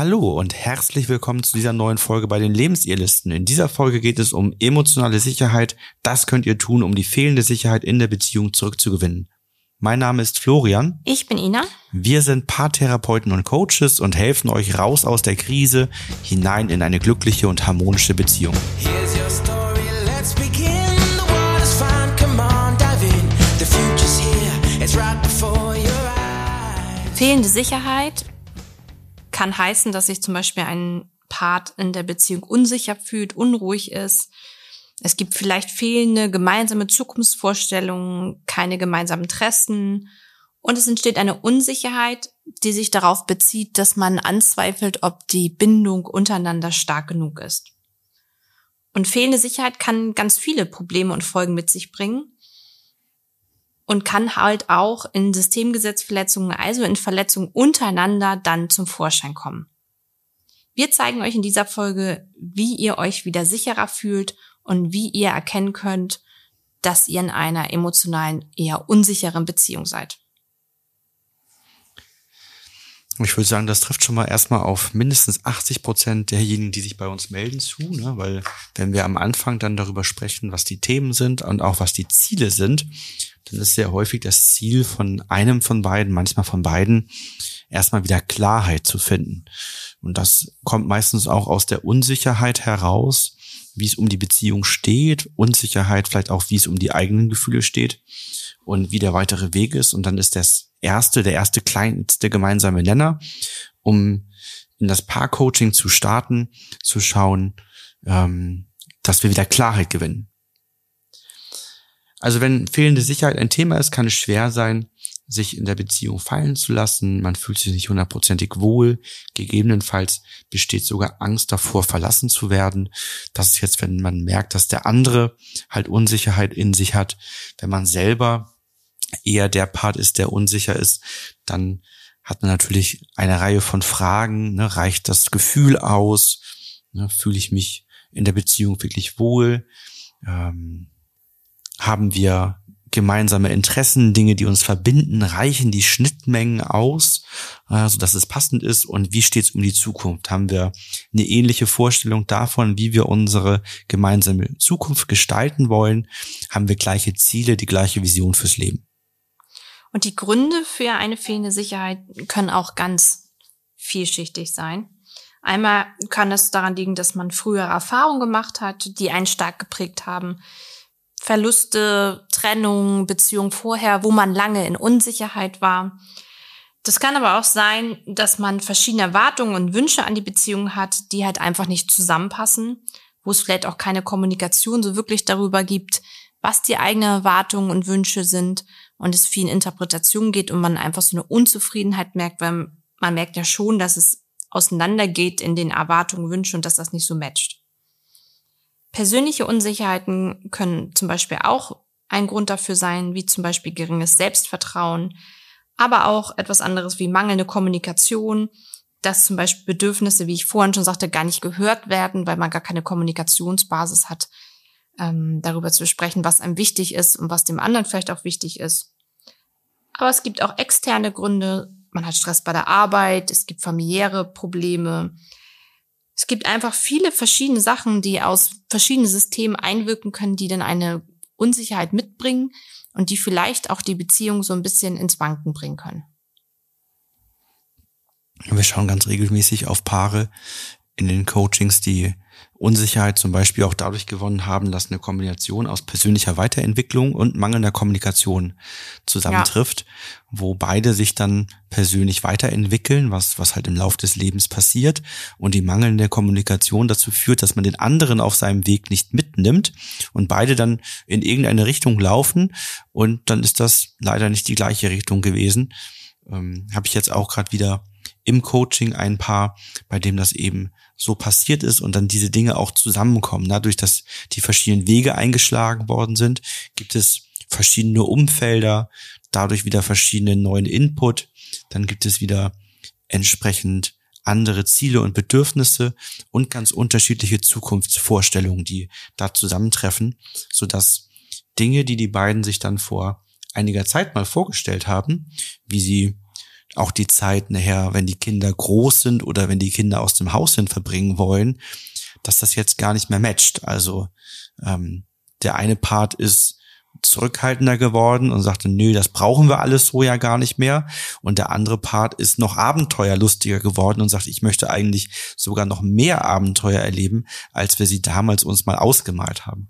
Hallo und herzlich willkommen zu dieser neuen Folge bei den Lebensirrlisten. In dieser Folge geht es um emotionale Sicherheit. Das könnt ihr tun, um die fehlende Sicherheit in der Beziehung zurückzugewinnen. Mein Name ist Florian. Ich bin Ina. Wir sind Paartherapeuten und Coaches und helfen euch raus aus der Krise hinein in eine glückliche und harmonische Beziehung. Fehlende Sicherheit kann heißen, dass sich zum Beispiel ein Part in der Beziehung unsicher fühlt, unruhig ist. Es gibt vielleicht fehlende gemeinsame Zukunftsvorstellungen, keine gemeinsamen Interessen und es entsteht eine Unsicherheit, die sich darauf bezieht, dass man anzweifelt, ob die Bindung untereinander stark genug ist. Und fehlende Sicherheit kann ganz viele Probleme und Folgen mit sich bringen und kann halt auch in Systemgesetzverletzungen, also in Verletzungen untereinander dann zum Vorschein kommen. Wir zeigen euch in dieser Folge, wie ihr euch wieder sicherer fühlt und wie ihr erkennen könnt, dass ihr in einer emotionalen, eher unsicheren Beziehung seid. Ich würde sagen, das trifft schon mal erstmal auf mindestens 80 Prozent derjenigen, die sich bei uns melden zu, ne? weil wenn wir am Anfang dann darüber sprechen, was die Themen sind und auch was die Ziele sind, dann ist sehr häufig das Ziel von einem von beiden, manchmal von beiden, erstmal wieder Klarheit zu finden. Und das kommt meistens auch aus der Unsicherheit heraus, wie es um die Beziehung steht, Unsicherheit vielleicht auch, wie es um die eigenen Gefühle steht und wie der weitere Weg ist. Und dann ist das erste, der erste kleinste gemeinsame Nenner, um in das Paar-Coaching zu starten, zu schauen, ähm, dass wir wieder Klarheit gewinnen. Also wenn fehlende Sicherheit ein Thema ist, kann es schwer sein, sich in der Beziehung fallen zu lassen. Man fühlt sich nicht hundertprozentig wohl. Gegebenenfalls besteht sogar Angst davor, verlassen zu werden. Das ist jetzt, wenn man merkt, dass der andere halt Unsicherheit in sich hat. Wenn man selber eher der Part ist, der unsicher ist, dann hat man natürlich eine Reihe von Fragen. Ne? Reicht das Gefühl aus? Ne? Fühle ich mich in der Beziehung wirklich wohl? Ähm, haben wir gemeinsame Interessen, Dinge, die uns verbinden, reichen die Schnittmengen aus, äh, so dass es passend ist und wie steht es um die Zukunft? Haben wir eine ähnliche Vorstellung davon, wie wir unsere gemeinsame Zukunft gestalten wollen? Haben wir gleiche Ziele, die gleiche Vision fürs Leben? Und die Gründe für eine fehlende Sicherheit können auch ganz vielschichtig sein. Einmal kann es daran liegen, dass man frühere Erfahrungen gemacht hat, die einen stark geprägt haben. Verluste, Trennung, Beziehung vorher, wo man lange in Unsicherheit war. Das kann aber auch sein, dass man verschiedene Erwartungen und Wünsche an die Beziehung hat, die halt einfach nicht zusammenpassen, wo es vielleicht auch keine Kommunikation so wirklich darüber gibt, was die eigenen Erwartungen und Wünsche sind und es viel in Interpretation geht und man einfach so eine Unzufriedenheit merkt, weil man merkt ja schon, dass es auseinandergeht in den Erwartungen, Wünschen und dass das nicht so matcht. Persönliche Unsicherheiten können zum Beispiel auch ein Grund dafür sein, wie zum Beispiel geringes Selbstvertrauen, aber auch etwas anderes wie mangelnde Kommunikation, dass zum Beispiel Bedürfnisse, wie ich vorhin schon sagte, gar nicht gehört werden, weil man gar keine Kommunikationsbasis hat, ähm, darüber zu sprechen, was einem wichtig ist und was dem anderen vielleicht auch wichtig ist. Aber es gibt auch externe Gründe. Man hat Stress bei der Arbeit, es gibt familiäre Probleme, es gibt einfach viele verschiedene Sachen, die aus verschiedenen Systemen einwirken können, die dann eine Unsicherheit mitbringen und die vielleicht auch die Beziehung so ein bisschen ins Wanken bringen können. Wir schauen ganz regelmäßig auf Paare in den Coachings, die Unsicherheit zum Beispiel auch dadurch gewonnen haben, dass eine Kombination aus persönlicher Weiterentwicklung und mangelnder Kommunikation zusammentrifft, ja. wo beide sich dann persönlich weiterentwickeln, was, was halt im Lauf des Lebens passiert und die mangelnde Kommunikation dazu führt, dass man den anderen auf seinem Weg nicht mitnimmt und beide dann in irgendeine Richtung laufen und dann ist das leider nicht die gleiche Richtung gewesen. Ähm, Habe ich jetzt auch gerade wieder im Coaching ein Paar, bei dem das eben so passiert ist und dann diese Dinge auch zusammenkommen. Dadurch, dass die verschiedenen Wege eingeschlagen worden sind, gibt es verschiedene Umfelder, dadurch wieder verschiedene neuen Input, dann gibt es wieder entsprechend andere Ziele und Bedürfnisse und ganz unterschiedliche Zukunftsvorstellungen, die da zusammentreffen, so dass Dinge, die die beiden sich dann vor einiger Zeit mal vorgestellt haben, wie sie auch die Zeit nachher, wenn die Kinder groß sind oder wenn die Kinder aus dem Haus hin verbringen wollen, dass das jetzt gar nicht mehr matcht. Also ähm, der eine Part ist zurückhaltender geworden und sagte, nö, das brauchen wir alles so ja gar nicht mehr. Und der andere Part ist noch abenteuerlustiger geworden und sagt, ich möchte eigentlich sogar noch mehr Abenteuer erleben, als wir sie damals uns mal ausgemalt haben.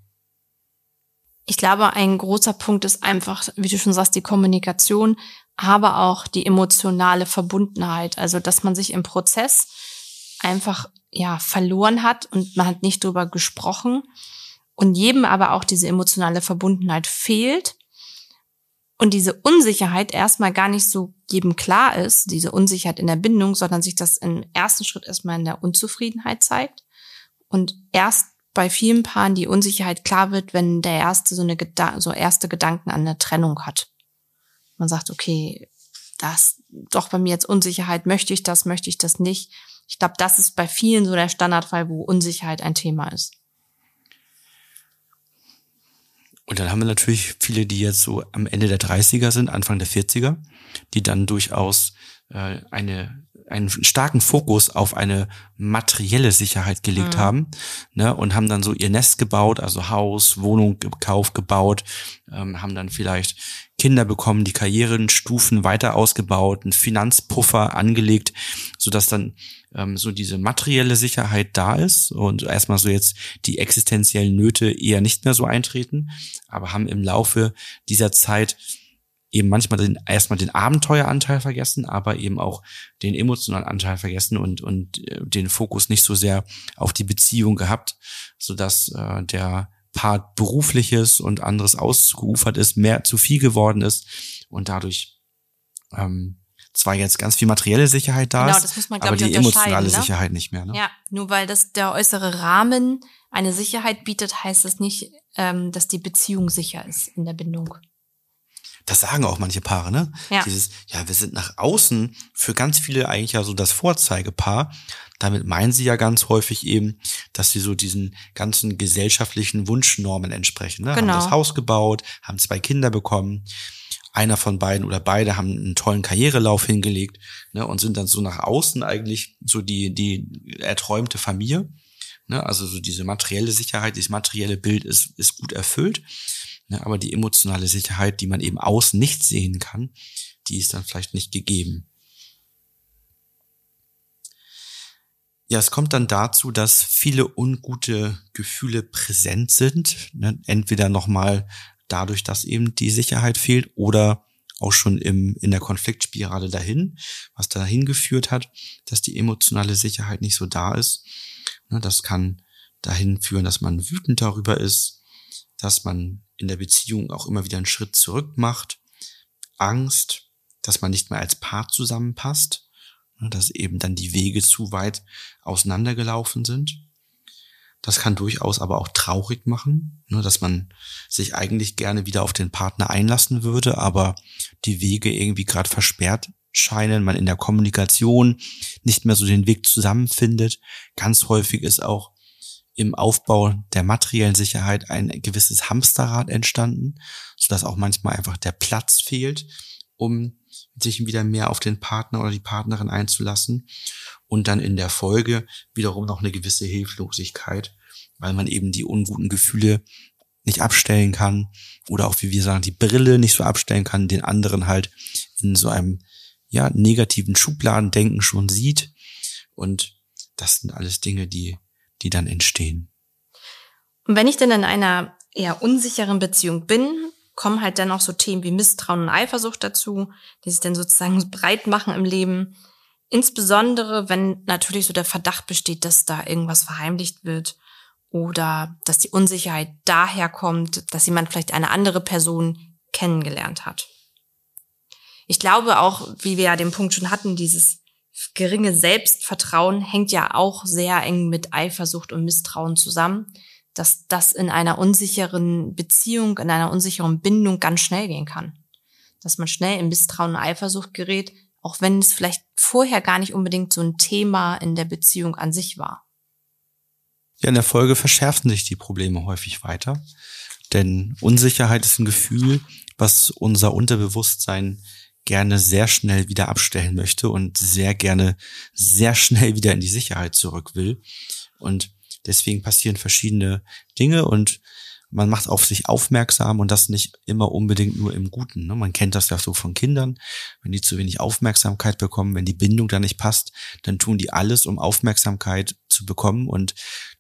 Ich glaube, ein großer Punkt ist einfach, wie du schon sagst, die Kommunikation, aber auch die emotionale Verbundenheit. Also, dass man sich im Prozess einfach, ja, verloren hat und man hat nicht drüber gesprochen und jedem aber auch diese emotionale Verbundenheit fehlt und diese Unsicherheit erstmal gar nicht so jedem klar ist, diese Unsicherheit in der Bindung, sondern sich das im ersten Schritt erstmal in der Unzufriedenheit zeigt und erst bei vielen Paaren die Unsicherheit klar wird, wenn der erste so eine so erste Gedanken an eine Trennung hat. Man sagt, okay, das doch bei mir jetzt Unsicherheit, möchte ich das, möchte ich das nicht. Ich glaube, das ist bei vielen so der Standardfall, wo Unsicherheit ein Thema ist. Und dann haben wir natürlich viele, die jetzt so am Ende der 30er sind, Anfang der 40er, die dann durchaus äh, eine einen starken Fokus auf eine materielle Sicherheit gelegt mhm. haben ne, und haben dann so ihr Nest gebaut, also Haus, Wohnung gekauft, gebaut, ähm, haben dann vielleicht Kinder bekommen, die Karrierenstufen weiter ausgebaut, einen Finanzpuffer angelegt, so dass dann ähm, so diese materielle Sicherheit da ist und erstmal so jetzt die existenziellen Nöte eher nicht mehr so eintreten, aber haben im Laufe dieser Zeit eben manchmal den, erstmal den Abenteueranteil vergessen, aber eben auch den emotionalen Anteil vergessen und, und äh, den Fokus nicht so sehr auf die Beziehung gehabt, so dass äh, der Part berufliches und anderes ausgeufert ist, mehr zu viel geworden ist und dadurch ähm, zwar jetzt ganz viel materielle Sicherheit da genau, ist, das muss man, aber die emotionale ne? Sicherheit nicht mehr. Ne? Ja, nur weil das der äußere Rahmen eine Sicherheit bietet, heißt das nicht, ähm, dass die Beziehung sicher ist in der Bindung. Das sagen auch manche Paare, ne? Ja. Dieses, ja, wir sind nach außen für ganz viele eigentlich ja so das Vorzeigepaar. Damit meinen sie ja ganz häufig eben, dass sie so diesen ganzen gesellschaftlichen Wunschnormen entsprechen. Ne? Genau. Haben das Haus gebaut, haben zwei Kinder bekommen einer von beiden oder beide haben einen tollen Karrierelauf hingelegt ne, und sind dann so nach außen eigentlich so die, die erträumte Familie. Ne, also so diese materielle Sicherheit, dieses materielle Bild ist, ist gut erfüllt. Ne, aber die emotionale Sicherheit, die man eben außen nicht sehen kann, die ist dann vielleicht nicht gegeben. Ja, es kommt dann dazu, dass viele ungute Gefühle präsent sind. Ne? Entweder nochmal dadurch, dass eben die Sicherheit fehlt oder auch schon im, in der Konfliktspirale dahin, was dahin geführt hat, dass die emotionale Sicherheit nicht so da ist. Ne, das kann dahin führen, dass man wütend darüber ist, dass man in der Beziehung auch immer wieder einen Schritt zurück macht, Angst, dass man nicht mehr als Paar zusammenpasst, ne, dass eben dann die Wege zu weit auseinandergelaufen sind. Das kann durchaus aber auch traurig machen, ne, dass man sich eigentlich gerne wieder auf den Partner einlassen würde, aber die Wege irgendwie gerade versperrt scheinen, man in der Kommunikation nicht mehr so den Weg zusammenfindet. Ganz häufig ist auch im Aufbau der materiellen Sicherheit ein gewisses Hamsterrad entstanden, sodass auch manchmal einfach der Platz fehlt, um sich wieder mehr auf den Partner oder die Partnerin einzulassen und dann in der Folge wiederum noch eine gewisse Hilflosigkeit, weil man eben die unguten Gefühle nicht abstellen kann oder auch, wie wir sagen, die Brille nicht so abstellen kann, den anderen halt in so einem ja negativen Schubladendenken schon sieht. Und das sind alles Dinge, die die dann entstehen. Und wenn ich denn in einer eher unsicheren Beziehung bin, kommen halt dann auch so Themen wie Misstrauen und Eifersucht dazu, die sich dann sozusagen breit machen im Leben. Insbesondere, wenn natürlich so der Verdacht besteht, dass da irgendwas verheimlicht wird oder dass die Unsicherheit daher kommt, dass jemand vielleicht eine andere Person kennengelernt hat. Ich glaube auch, wie wir ja den Punkt schon hatten, dieses geringe Selbstvertrauen hängt ja auch sehr eng mit Eifersucht und Misstrauen zusammen, dass das in einer unsicheren Beziehung, in einer unsicheren Bindung ganz schnell gehen kann. Dass man schnell in Misstrauen und Eifersucht gerät, auch wenn es vielleicht vorher gar nicht unbedingt so ein Thema in der Beziehung an sich war. Ja, in der Folge verschärfen sich die Probleme häufig weiter, denn Unsicherheit ist ein Gefühl, was unser Unterbewusstsein gerne sehr schnell wieder abstellen möchte und sehr gerne sehr schnell wieder in die Sicherheit zurück will. Und deswegen passieren verschiedene Dinge und man macht auf sich aufmerksam und das nicht immer unbedingt nur im Guten. Ne? Man kennt das ja so von Kindern, wenn die zu wenig Aufmerksamkeit bekommen, wenn die Bindung da nicht passt, dann tun die alles, um Aufmerksamkeit zu bekommen und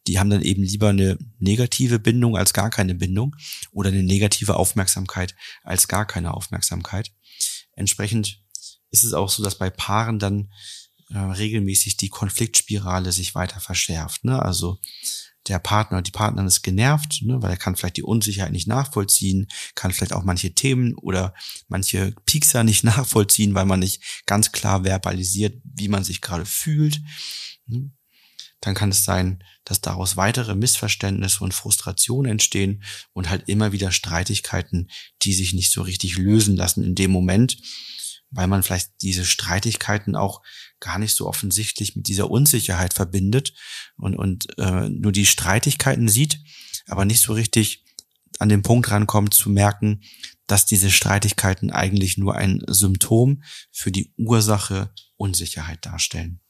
die haben dann eben lieber eine negative Bindung als gar keine Bindung oder eine negative Aufmerksamkeit als gar keine Aufmerksamkeit. Entsprechend ist es auch so, dass bei Paaren dann äh, regelmäßig die Konfliktspirale sich weiter verschärft. Ne? Also der Partner, die Partnerin ist genervt, ne, weil er kann vielleicht die Unsicherheit nicht nachvollziehen, kann vielleicht auch manche Themen oder manche Piekser nicht nachvollziehen, weil man nicht ganz klar verbalisiert, wie man sich gerade fühlt. Ne. Dann kann es sein, dass daraus weitere Missverständnisse und Frustrationen entstehen und halt immer wieder Streitigkeiten, die sich nicht so richtig lösen lassen in dem Moment, weil man vielleicht diese Streitigkeiten auch gar nicht so offensichtlich mit dieser Unsicherheit verbindet und, und äh, nur die Streitigkeiten sieht, aber nicht so richtig an den Punkt rankommt zu merken, dass diese Streitigkeiten eigentlich nur ein Symptom für die Ursache Unsicherheit darstellen.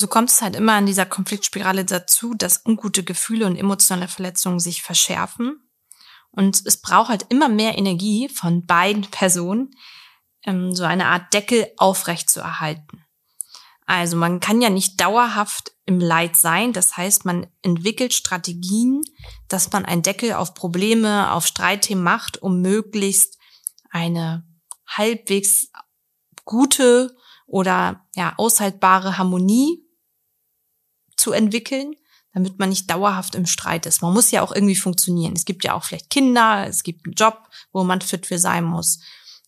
So kommt es halt immer an dieser Konfliktspirale dazu, dass ungute Gefühle und emotionale Verletzungen sich verschärfen. Und es braucht halt immer mehr Energie von beiden Personen, ähm, so eine Art Deckel aufrecht zu erhalten. Also man kann ja nicht dauerhaft im Leid sein. Das heißt, man entwickelt Strategien, dass man einen Deckel auf Probleme, auf Streitthemen macht, um möglichst eine halbwegs gute oder ja aushaltbare Harmonie zu entwickeln, damit man nicht dauerhaft im Streit ist. Man muss ja auch irgendwie funktionieren. Es gibt ja auch vielleicht Kinder, es gibt einen Job, wo man fit für sein muss.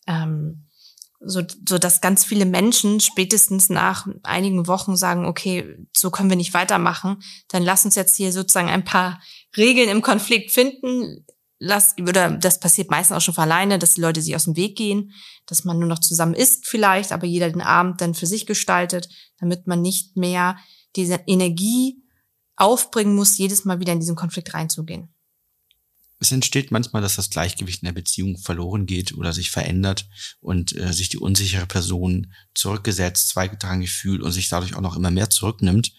Ähm, so, so dass ganz viele Menschen spätestens nach einigen Wochen sagen, okay, so können wir nicht weitermachen, dann lass uns jetzt hier sozusagen ein paar Regeln im Konflikt finden. Lass, oder das passiert meistens auch schon von alleine, dass die Leute sich aus dem Weg gehen, dass man nur noch zusammen isst vielleicht, aber jeder den Abend dann für sich gestaltet, damit man nicht mehr diese Energie aufbringen muss, jedes Mal wieder in diesen Konflikt reinzugehen es entsteht manchmal, dass das Gleichgewicht in der Beziehung verloren geht oder sich verändert und äh, sich die unsichere Person zurückgesetzt, zweigetragen fühlt und sich dadurch auch noch immer mehr zurücknimmt.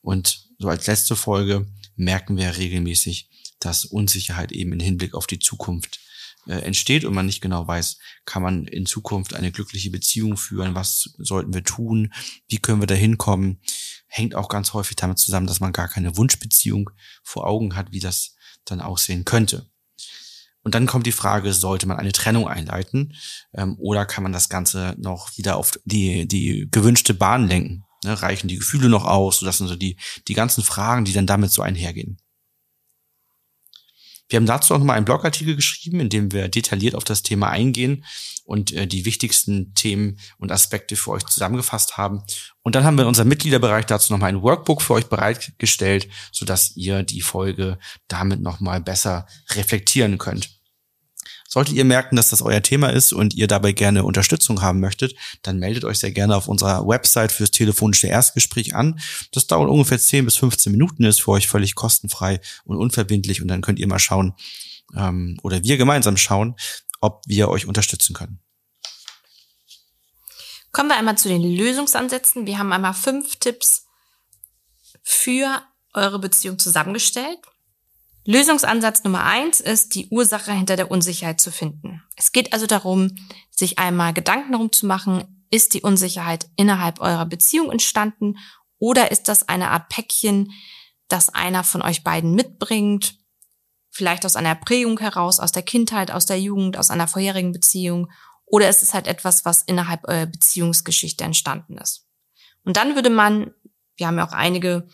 Und so als letzte Folge merken wir regelmäßig, dass Unsicherheit eben im Hinblick auf die Zukunft äh, entsteht und man nicht genau weiß, kann man in Zukunft eine glückliche Beziehung führen, was sollten wir tun, wie können wir da hinkommen, hängt auch ganz häufig damit zusammen, dass man gar keine Wunschbeziehung vor Augen hat, wie das dann aussehen könnte. Und dann kommt die Frage, sollte man eine Trennung einleiten ähm, oder kann man das Ganze noch wieder auf die, die gewünschte Bahn lenken? Ne, reichen die Gefühle noch aus? Das sind so die, die ganzen Fragen, die dann damit so einhergehen. Wir haben dazu auch nochmal einen Blogartikel geschrieben, in dem wir detailliert auf das Thema eingehen und äh, die wichtigsten Themen und Aspekte für euch zusammengefasst haben. Und dann haben wir in unserem Mitgliederbereich dazu nochmal ein Workbook für euch bereitgestellt, sodass ihr die Folge damit nochmal besser reflektieren könnt. Solltet ihr merken, dass das euer Thema ist und ihr dabei gerne Unterstützung haben möchtet, dann meldet euch sehr gerne auf unserer Website fürs telefonische Erstgespräch an. Das dauert ungefähr 10 bis 15 Minuten, ist für euch völlig kostenfrei und unverbindlich und dann könnt ihr mal schauen ähm, oder wir gemeinsam schauen, ob wir euch unterstützen können. Kommen wir einmal zu den Lösungsansätzen. Wir haben einmal fünf Tipps für eure Beziehung zusammengestellt. Lösungsansatz Nummer eins ist, die Ursache hinter der Unsicherheit zu finden. Es geht also darum, sich einmal Gedanken darum zu machen, ist die Unsicherheit innerhalb eurer Beziehung entstanden oder ist das eine Art Päckchen, das einer von euch beiden mitbringt, vielleicht aus einer Prägung heraus, aus der Kindheit, aus der Jugend, aus einer vorherigen Beziehung oder ist es halt etwas, was innerhalb eurer Beziehungsgeschichte entstanden ist. Und dann würde man, wir haben ja auch einige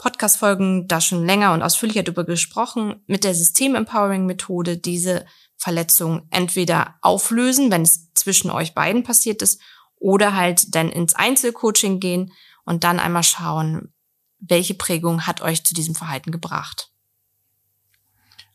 Podcast-Folgen da schon länger und ausführlicher darüber gesprochen, mit der System-Empowering-Methode diese Verletzung entweder auflösen, wenn es zwischen euch beiden passiert ist, oder halt dann ins Einzelcoaching gehen und dann einmal schauen, welche Prägung hat euch zu diesem Verhalten gebracht.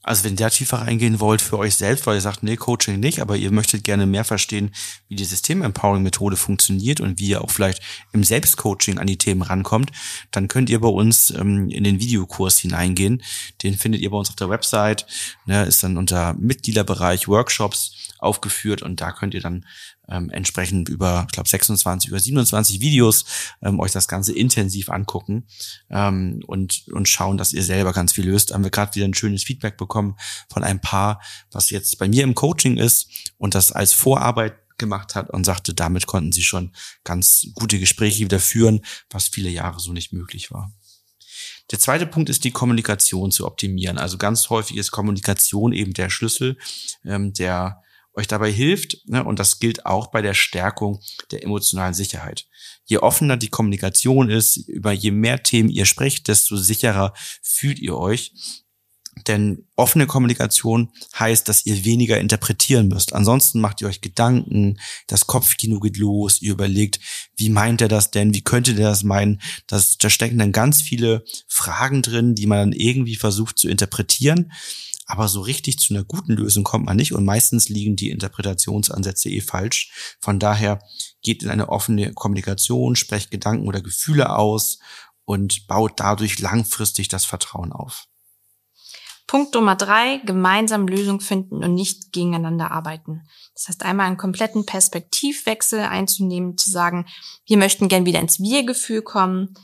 Also wenn ihr da tiefer reingehen wollt für euch selbst, weil ihr sagt, nee, Coaching nicht, aber ihr möchtet gerne mehr verstehen, wie die System-Empowering-Methode funktioniert und wie ihr auch vielleicht im Selbstcoaching an die Themen rankommt, dann könnt ihr bei uns ähm, in den Videokurs hineingehen. Den findet ihr bei uns auf der Website. Ne, ist dann unter Mitgliederbereich Workshops aufgeführt und da könnt ihr dann ähm, entsprechend über, ich glaube, 26, über 27 Videos ähm, euch das Ganze intensiv angucken ähm, und, und schauen, dass ihr selber ganz viel löst. Haben wir gerade wieder ein schönes Feedback bekommen von einem Paar, was jetzt bei mir im Coaching ist und das als Vorarbeit gemacht hat und sagte, damit konnten sie schon ganz gute Gespräche wieder führen, was viele Jahre so nicht möglich war. Der zweite Punkt ist die Kommunikation zu optimieren. Also ganz häufig ist Kommunikation eben der Schlüssel, ähm, der euch dabei hilft. Ne? Und das gilt auch bei der Stärkung der emotionalen Sicherheit. Je offener die Kommunikation ist, über je mehr Themen ihr sprecht, desto sicherer fühlt ihr euch. Denn offene Kommunikation heißt, dass ihr weniger interpretieren müsst. Ansonsten macht ihr euch Gedanken, das Kopfkino geht los, ihr überlegt, wie meint er das denn, wie könnte der das meinen? Das, da stecken dann ganz viele Fragen drin, die man dann irgendwie versucht zu interpretieren. Aber so richtig zu einer guten Lösung kommt man nicht und meistens liegen die Interpretationsansätze eh falsch. Von daher geht in eine offene Kommunikation, sprecht Gedanken oder Gefühle aus und baut dadurch langfristig das Vertrauen auf. Punkt Nummer drei, gemeinsam Lösungen finden und nicht gegeneinander arbeiten. Das heißt, einmal einen kompletten Perspektivwechsel einzunehmen, zu sagen, wir möchten gern wieder ins Wir-Gefühl kommen,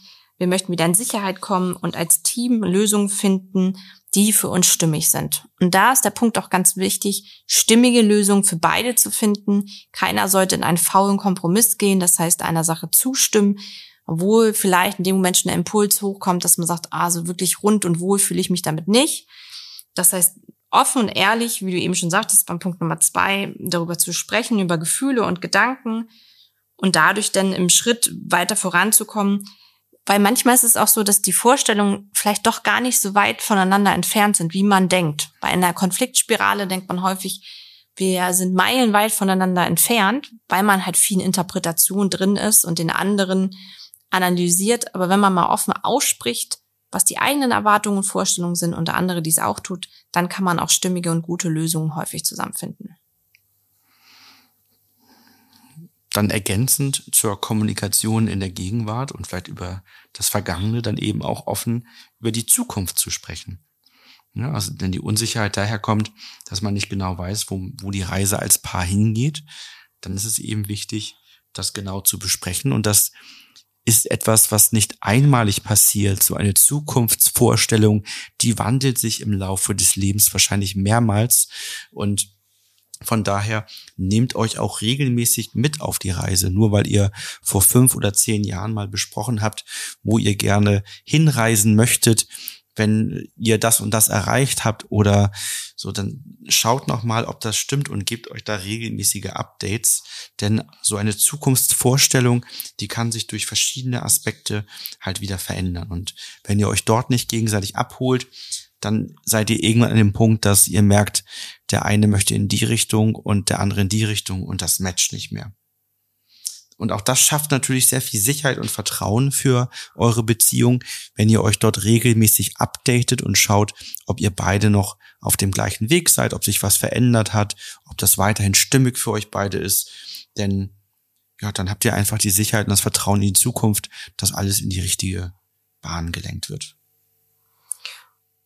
wir möchten wieder in Sicherheit kommen und als Team Lösungen finden, die für uns stimmig sind. Und da ist der Punkt auch ganz wichtig, stimmige Lösungen für beide zu finden. Keiner sollte in einen faulen Kompromiss gehen, das heißt einer Sache zustimmen, obwohl vielleicht in dem Moment schon der Impuls hochkommt, dass man sagt, ah, so wirklich rund und wohl fühle ich mich damit nicht. Das heißt, offen und ehrlich, wie du eben schon sagtest, beim Punkt Nummer zwei, darüber zu sprechen, über Gefühle und Gedanken und dadurch dann im Schritt weiter voranzukommen, weil manchmal ist es auch so, dass die Vorstellungen vielleicht doch gar nicht so weit voneinander entfernt sind, wie man denkt. Bei einer Konfliktspirale denkt man häufig, wir sind meilenweit voneinander entfernt, weil man halt viel Interpretation drin ist und den anderen analysiert. Aber wenn man mal offen ausspricht, was die eigenen Erwartungen und Vorstellungen sind und der andere dies auch tut, dann kann man auch stimmige und gute Lösungen häufig zusammenfinden. Dann ergänzend zur Kommunikation in der Gegenwart und vielleicht über das Vergangene dann eben auch offen über die Zukunft zu sprechen. Ja, also wenn die Unsicherheit daher kommt, dass man nicht genau weiß, wo, wo die Reise als Paar hingeht, dann ist es eben wichtig, das genau zu besprechen. Und das ist etwas, was nicht einmalig passiert. So eine Zukunftsvorstellung, die wandelt sich im Laufe des Lebens wahrscheinlich mehrmals. Und von daher nehmt euch auch regelmäßig mit auf die Reise. Nur weil ihr vor fünf oder zehn Jahren mal besprochen habt, wo ihr gerne hinreisen möchtet, wenn ihr das und das erreicht habt oder so, dann schaut noch mal, ob das stimmt und gebt euch da regelmäßige Updates, denn so eine Zukunftsvorstellung, die kann sich durch verschiedene Aspekte halt wieder verändern und wenn ihr euch dort nicht gegenseitig abholt, dann seid ihr irgendwann an dem Punkt, dass ihr merkt, der eine möchte in die Richtung und der andere in die Richtung und das matcht nicht mehr. Und auch das schafft natürlich sehr viel Sicherheit und Vertrauen für eure Beziehung, wenn ihr euch dort regelmäßig updatet und schaut, ob ihr beide noch auf dem gleichen Weg seid, ob sich was verändert hat, ob das weiterhin stimmig für euch beide ist. Denn ja, dann habt ihr einfach die Sicherheit und das Vertrauen in die Zukunft, dass alles in die richtige Bahn gelenkt wird.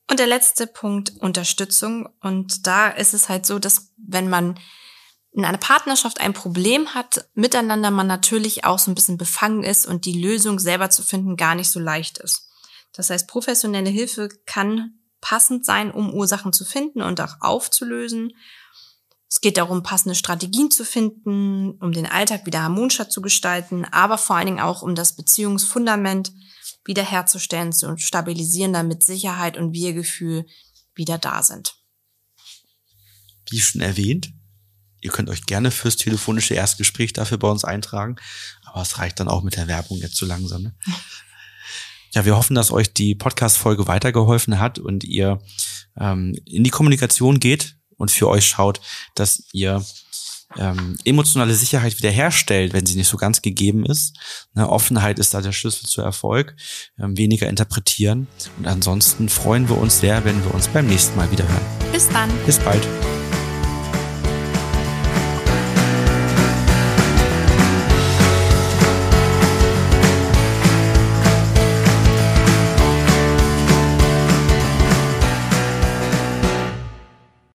Und der letzte Punkt, Unterstützung. Und da ist es halt so, dass wenn man in einer Partnerschaft ein Problem hat, miteinander man natürlich auch so ein bisschen befangen ist und die Lösung selber zu finden gar nicht so leicht ist. Das heißt, professionelle Hilfe kann passend sein, um Ursachen zu finden und auch aufzulösen. Es geht darum, passende Strategien zu finden, um den Alltag wieder harmonischer zu gestalten, aber vor allen Dingen auch um das Beziehungsfundament wiederherzustellen, zu stabilisieren, damit Sicherheit und Wir-Gefühl wieder da sind. Wie schon erwähnt, ihr könnt euch gerne fürs telefonische Erstgespräch dafür bei uns eintragen, aber es reicht dann auch mit der Werbung jetzt so langsam. Ne? Ja, wir hoffen, dass euch die Podcast-Folge weitergeholfen hat und ihr ähm, in die Kommunikation geht und für euch schaut, dass ihr ähm, emotionale Sicherheit wiederherstellt, wenn sie nicht so ganz gegeben ist. Ne, Offenheit ist da der Schlüssel zu Erfolg, ähm, weniger interpretieren. Und ansonsten freuen wir uns sehr, wenn wir uns beim nächsten Mal wieder hören. Bis dann. Bis bald.